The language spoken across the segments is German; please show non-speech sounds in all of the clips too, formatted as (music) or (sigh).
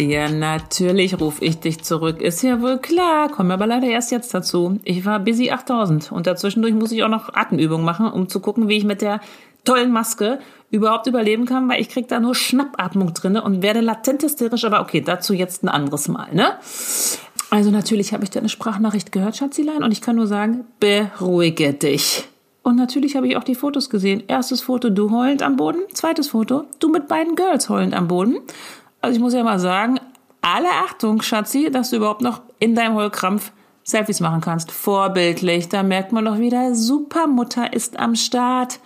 Ja, natürlich rufe ich dich zurück. Ist ja wohl klar. Komme aber leider erst jetzt dazu. Ich war busy 8000 und dazwischendurch muss ich auch noch Atemübungen machen, um zu gucken, wie ich mit der tollen Maske überhaupt überleben kann, weil ich krieg da nur Schnappatmung drinne und werde latent hysterisch. Aber okay, dazu jetzt ein anderes Mal, ne? Also natürlich habe ich deine Sprachnachricht gehört, Schatzilein, und ich kann nur sagen, beruhige dich. Und natürlich habe ich auch die Fotos gesehen. Erstes Foto, du heulend am Boden. Zweites Foto, du mit beiden Girls heulend am Boden. Also ich muss ja mal sagen, alle Achtung, Schatzi, dass du überhaupt noch in deinem Heulkrampf Selfies machen kannst. Vorbildlich. Da merkt man doch wieder, Supermutter ist am Start.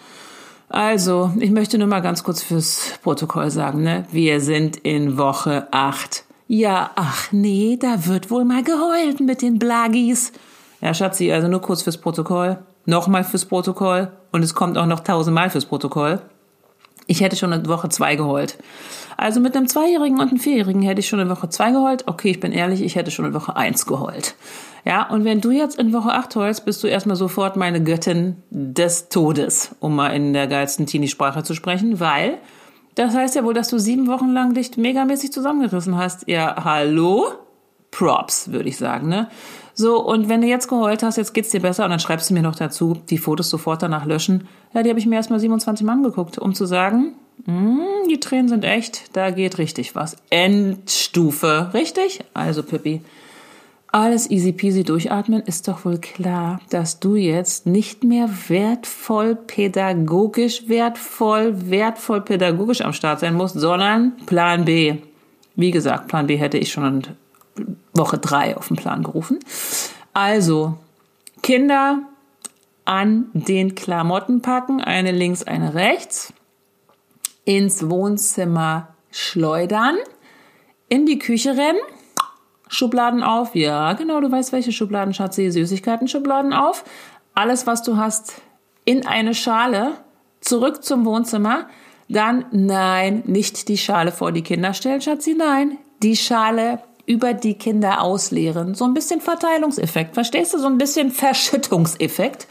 Also, ich möchte nur mal ganz kurz fürs Protokoll sagen, ne? Wir sind in Woche 8. Ja, ach nee, da wird wohl mal geheult mit den Blagis. Ja, Schatzi, also nur kurz fürs Protokoll nochmal fürs Protokoll und es kommt auch noch tausendmal fürs Protokoll. Ich hätte schon in Woche zwei geheult. Also mit einem Zweijährigen und einem Vierjährigen hätte ich schon in Woche zwei geheult. Okay, ich bin ehrlich, ich hätte schon in Woche eins geheult. Ja, und wenn du jetzt in Woche acht heulst, bist du erstmal sofort meine Göttin des Todes, um mal in der geilsten Teenie-Sprache zu sprechen, weil das heißt ja wohl, dass du sieben Wochen lang dich megamäßig zusammengerissen hast. Ja, hallo? Props, würde ich sagen, ne? So, und wenn du jetzt geheult hast, jetzt geht's dir besser und dann schreibst du mir noch dazu, die Fotos sofort danach löschen. Ja, die habe ich mir erstmal 27 Mal angeguckt, um zu sagen, mm, die Tränen sind echt, da geht richtig was. Endstufe, richtig? Also, Pippi, alles easy peasy durchatmen, ist doch wohl klar, dass du jetzt nicht mehr wertvoll pädagogisch, wertvoll, wertvoll pädagogisch am Start sein musst, sondern Plan B. Wie gesagt, Plan B hätte ich schon Woche drei auf den Plan gerufen. Also, Kinder an den Klamotten packen, eine links, eine rechts, ins Wohnzimmer schleudern, in die Küche rennen, Schubladen auf, ja, genau, du weißt, welche Schubladen, Schatzi, Süßigkeiten-Schubladen auf, alles, was du hast, in eine Schale, zurück zum Wohnzimmer, dann, nein, nicht die Schale vor die Kinder stellen, Schatzi, nein, die Schale über die Kinder ausleeren. So ein bisschen Verteilungseffekt. Verstehst du? So ein bisschen Verschüttungseffekt.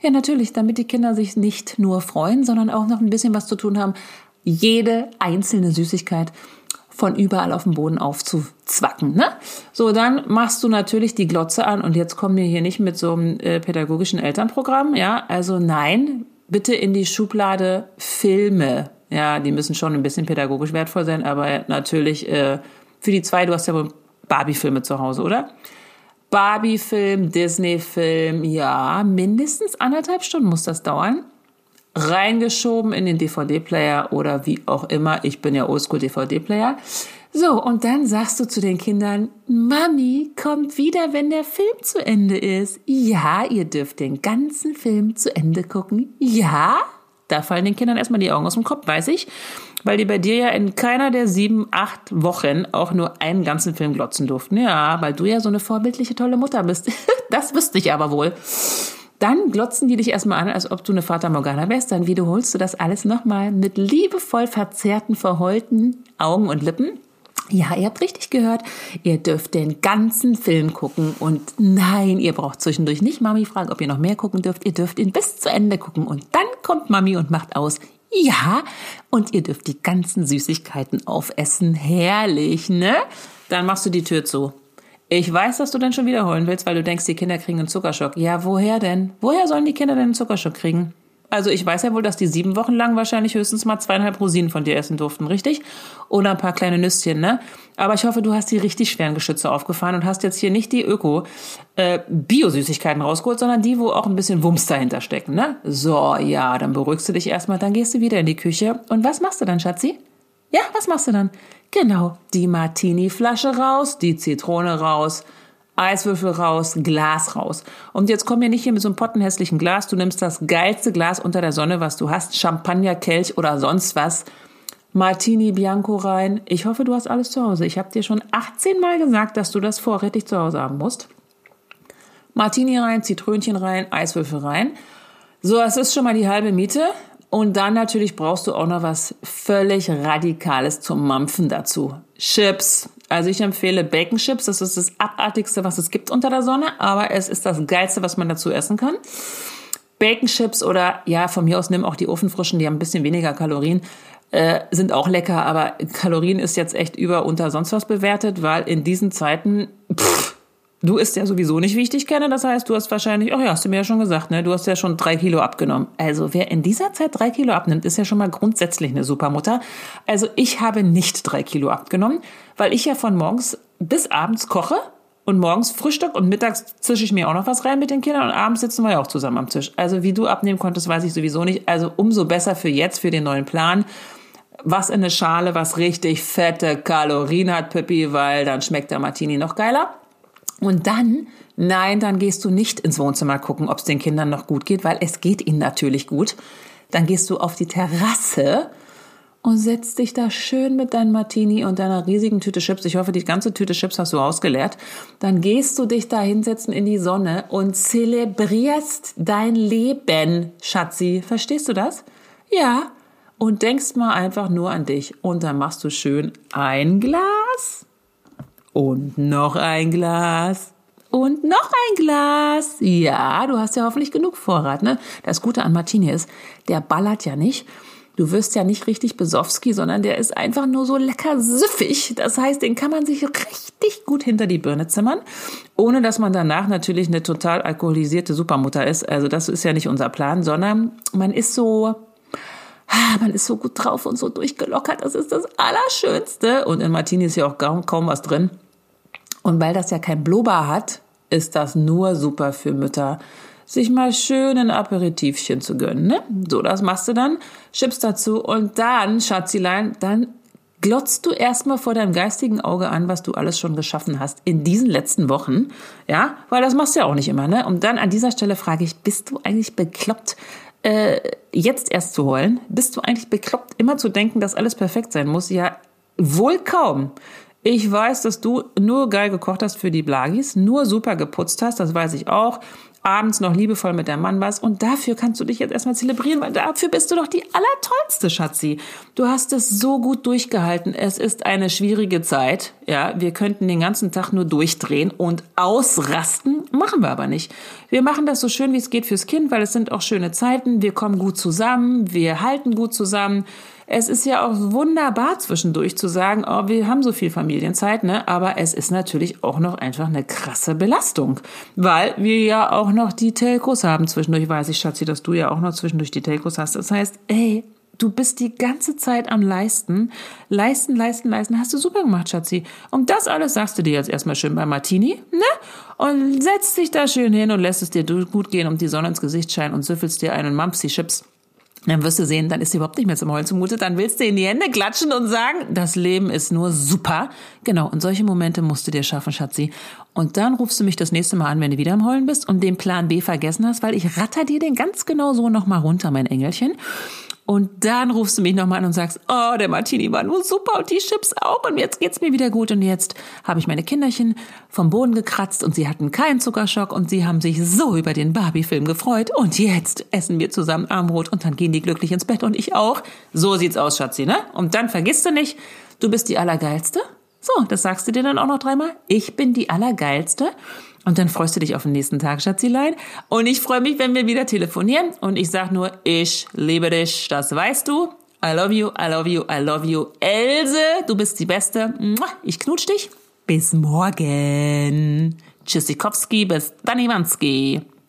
Ja, natürlich, damit die Kinder sich nicht nur freuen, sondern auch noch ein bisschen was zu tun haben, jede einzelne Süßigkeit von überall auf dem Boden aufzuzwacken. Ne? So, dann machst du natürlich die Glotze an und jetzt kommen wir hier nicht mit so einem äh, pädagogischen Elternprogramm. Ja, also nein, bitte in die Schublade Filme. Ja, die müssen schon ein bisschen pädagogisch wertvoll sein, aber natürlich äh, für die zwei, du hast ja wohl Barbie-Filme zu Hause, oder? Barbie-Film, Disney-Film, ja, mindestens anderthalb Stunden muss das dauern. Reingeschoben in den DVD-Player oder wie auch immer. Ich bin ja Oldschool-DVD-Player. So, und dann sagst du zu den Kindern, Mami kommt wieder, wenn der Film zu Ende ist. Ja, ihr dürft den ganzen Film zu Ende gucken. Ja, da fallen den Kindern erstmal die Augen aus dem Kopf, weiß ich weil die bei dir ja in keiner der sieben, acht Wochen auch nur einen ganzen Film glotzen durften. Ja, weil du ja so eine vorbildliche, tolle Mutter bist. (laughs) das wüsste ich aber wohl. Dann glotzen die dich erstmal an, als ob du eine Vater Morgana wärst. Dann wiederholst du das alles nochmal mit liebevoll verzerrten, verheulten Augen und Lippen. Ja, ihr habt richtig gehört. Ihr dürft den ganzen Film gucken und nein, ihr braucht zwischendurch nicht Mami fragen, ob ihr noch mehr gucken dürft. Ihr dürft ihn bis zu Ende gucken und dann kommt Mami und macht aus. Ja, und ihr dürft die ganzen Süßigkeiten aufessen. Herrlich, ne? Dann machst du die Tür zu. Ich weiß, dass du dann schon wiederholen willst, weil du denkst, die Kinder kriegen einen Zuckerschock. Ja, woher denn? Woher sollen die Kinder denn einen Zuckerschock kriegen? Also ich weiß ja wohl, dass die sieben Wochen lang wahrscheinlich höchstens mal zweieinhalb Rosinen von dir essen durften, richtig? Oder ein paar kleine Nüsschen, ne? Aber ich hoffe, du hast die richtig schweren Geschütze aufgefahren und hast jetzt hier nicht die Öko äh, rausgeholt, sondern die, wo auch ein bisschen Wumms dahinter stecken, ne? So, ja, dann beruhigst du dich erstmal, dann gehst du wieder in die Küche. Und was machst du dann, Schatzi? Ja, was machst du dann? Genau, die Martini-Flasche raus, die Zitrone raus, Eiswürfel raus, Glas raus. Und jetzt komm mir nicht hier mit so einem pottenhässlichen Glas. Du nimmst das geilste Glas unter der Sonne, was du hast, Champagner, Kelch oder sonst was. Martini Bianco rein. Ich hoffe, du hast alles zu Hause. Ich habe dir schon 18 Mal gesagt, dass du das vorrätig zu Hause haben musst. Martini rein, Zitrönchen rein, Eiswürfel rein. So, es ist schon mal die halbe Miete. Und dann natürlich brauchst du auch noch was völlig Radikales zum Mampfen dazu. Chips. Also ich empfehle Bacon Chips. Das ist das abartigste, was es gibt unter der Sonne, aber es ist das geilste, was man dazu essen kann. Bacon Chips oder ja, von mir aus nimm auch die Ofenfrischen, die haben ein bisschen weniger Kalorien. Äh, sind auch lecker, aber Kalorien ist jetzt echt über unter sonst was bewertet, weil in diesen Zeiten, du isst ja sowieso nicht, wie ich dich kenne. Das heißt, du hast wahrscheinlich, ach ja, hast du mir ja schon gesagt, ne? Du hast ja schon drei Kilo abgenommen. Also wer in dieser Zeit drei Kilo abnimmt, ist ja schon mal grundsätzlich eine Supermutter. Also ich habe nicht drei Kilo abgenommen, weil ich ja von morgens bis abends koche und morgens Frühstück und mittags zische ich mir auch noch was rein mit den Kindern und abends sitzen wir ja auch zusammen am Tisch. Also wie du abnehmen konntest, weiß ich sowieso nicht. Also umso besser für jetzt, für den neuen Plan was in eine Schale, was richtig fette Kalorien hat, Pippi, weil dann schmeckt der Martini noch geiler. Und dann, nein, dann gehst du nicht ins Wohnzimmer gucken, ob es den Kindern noch gut geht, weil es geht ihnen natürlich gut. Dann gehst du auf die Terrasse und setzt dich da schön mit deinem Martini und deiner riesigen Tüte Chips. Ich hoffe, die ganze Tüte Chips hast du ausgeleert. Dann gehst du dich da hinsetzen in die Sonne und zelebrierst dein Leben, Schatzi. Verstehst du das? Ja, und denkst mal einfach nur an dich. Und dann machst du schön ein Glas und noch ein Glas und noch ein Glas. Ja, du hast ja hoffentlich genug Vorrat, ne? Das Gute an Martini ist, der ballert ja nicht. Du wirst ja nicht richtig Besowski, sondern der ist einfach nur so lecker süffig. Das heißt, den kann man sich richtig gut hinter die Birne zimmern, ohne dass man danach natürlich eine total alkoholisierte Supermutter ist. Also das ist ja nicht unser Plan, sondern man ist so ah, man ist so gut drauf und so durchgelockert, das ist das Allerschönste. Und in Martini ist ja auch kaum, kaum was drin. Und weil das ja kein Blubber hat, ist das nur super für Mütter, sich mal schön ein Aperitivchen zu gönnen. Ne? So, das machst du dann, Chips dazu und dann, Schatzilein, dann glotzt du erstmal vor deinem geistigen Auge an, was du alles schon geschaffen hast in diesen letzten Wochen. Ja, weil das machst du ja auch nicht immer, ne? Und dann an dieser Stelle frage ich, bist du eigentlich bekloppt? äh, jetzt erst zu heulen? Bist du eigentlich bekloppt, immer zu denken, dass alles perfekt sein muss? Ja, wohl kaum. Ich weiß, dass du nur geil gekocht hast für die Blagis, nur super geputzt hast, das weiß ich auch abends noch liebevoll mit deinem Mann warst. Und dafür kannst du dich jetzt erstmal zelebrieren, weil dafür bist du doch die allertollste, Schatzi. Du hast es so gut durchgehalten. Es ist eine schwierige Zeit. Ja, wir könnten den ganzen Tag nur durchdrehen und ausrasten. Machen wir aber nicht. Wir machen das so schön, wie es geht fürs Kind, weil es sind auch schöne Zeiten. Wir kommen gut zusammen. Wir halten gut zusammen. Es ist ja auch wunderbar zwischendurch zu sagen, oh, wir haben so viel Familienzeit, ne? Aber es ist natürlich auch noch einfach eine krasse Belastung, weil wir ja auch noch die Telcos haben zwischendurch. Weiß ich, Schatzi, dass du ja auch noch zwischendurch die Telcos hast. Das heißt, ey, Du bist die ganze Zeit am Leisten. Leisten, leisten, leisten. Hast du super gemacht, Schatzi. Und das alles sagst du dir jetzt erstmal schön bei Martini, ne? Und setzt dich da schön hin und lässt es dir gut gehen und die Sonne ins Gesicht scheinen und süffelst dir einen Mampsi-Chips. Dann wirst du sehen, dann ist sie überhaupt nicht mehr zum Heulen zumute. Dann willst du in die Hände klatschen und sagen, das Leben ist nur super. Genau, und solche Momente musst du dir schaffen, Schatzi. Und dann rufst du mich das nächste Mal an, wenn du wieder am Heulen bist und den Plan B vergessen hast, weil ich ratter dir den ganz genau so nochmal runter, mein Engelchen. Und dann rufst du mich nochmal an und sagst, oh, der Martini war nur super und die Chips auch und jetzt geht's mir wieder gut und jetzt habe ich meine Kinderchen vom Boden gekratzt und sie hatten keinen Zuckerschock und sie haben sich so über den Barbie-Film gefreut und jetzt essen wir zusammen Armbrot und dann gehen die glücklich ins Bett und ich auch. So sieht's aus, Schatzi, ne? Und dann vergisst du nicht, du bist die Allergeilste. So, das sagst du dir dann auch noch dreimal. Ich bin die Allergeilste. Und dann freust du dich auf den nächsten Tag, Schatzilein. Und ich freue mich, wenn wir wieder telefonieren. Und ich sag nur, ich liebe dich, das weißt du. I love you, I love you, I love you. Else, du bist die Beste. Ich knutsch dich. Bis morgen. Tschüssikowski, bis dann Iwanski.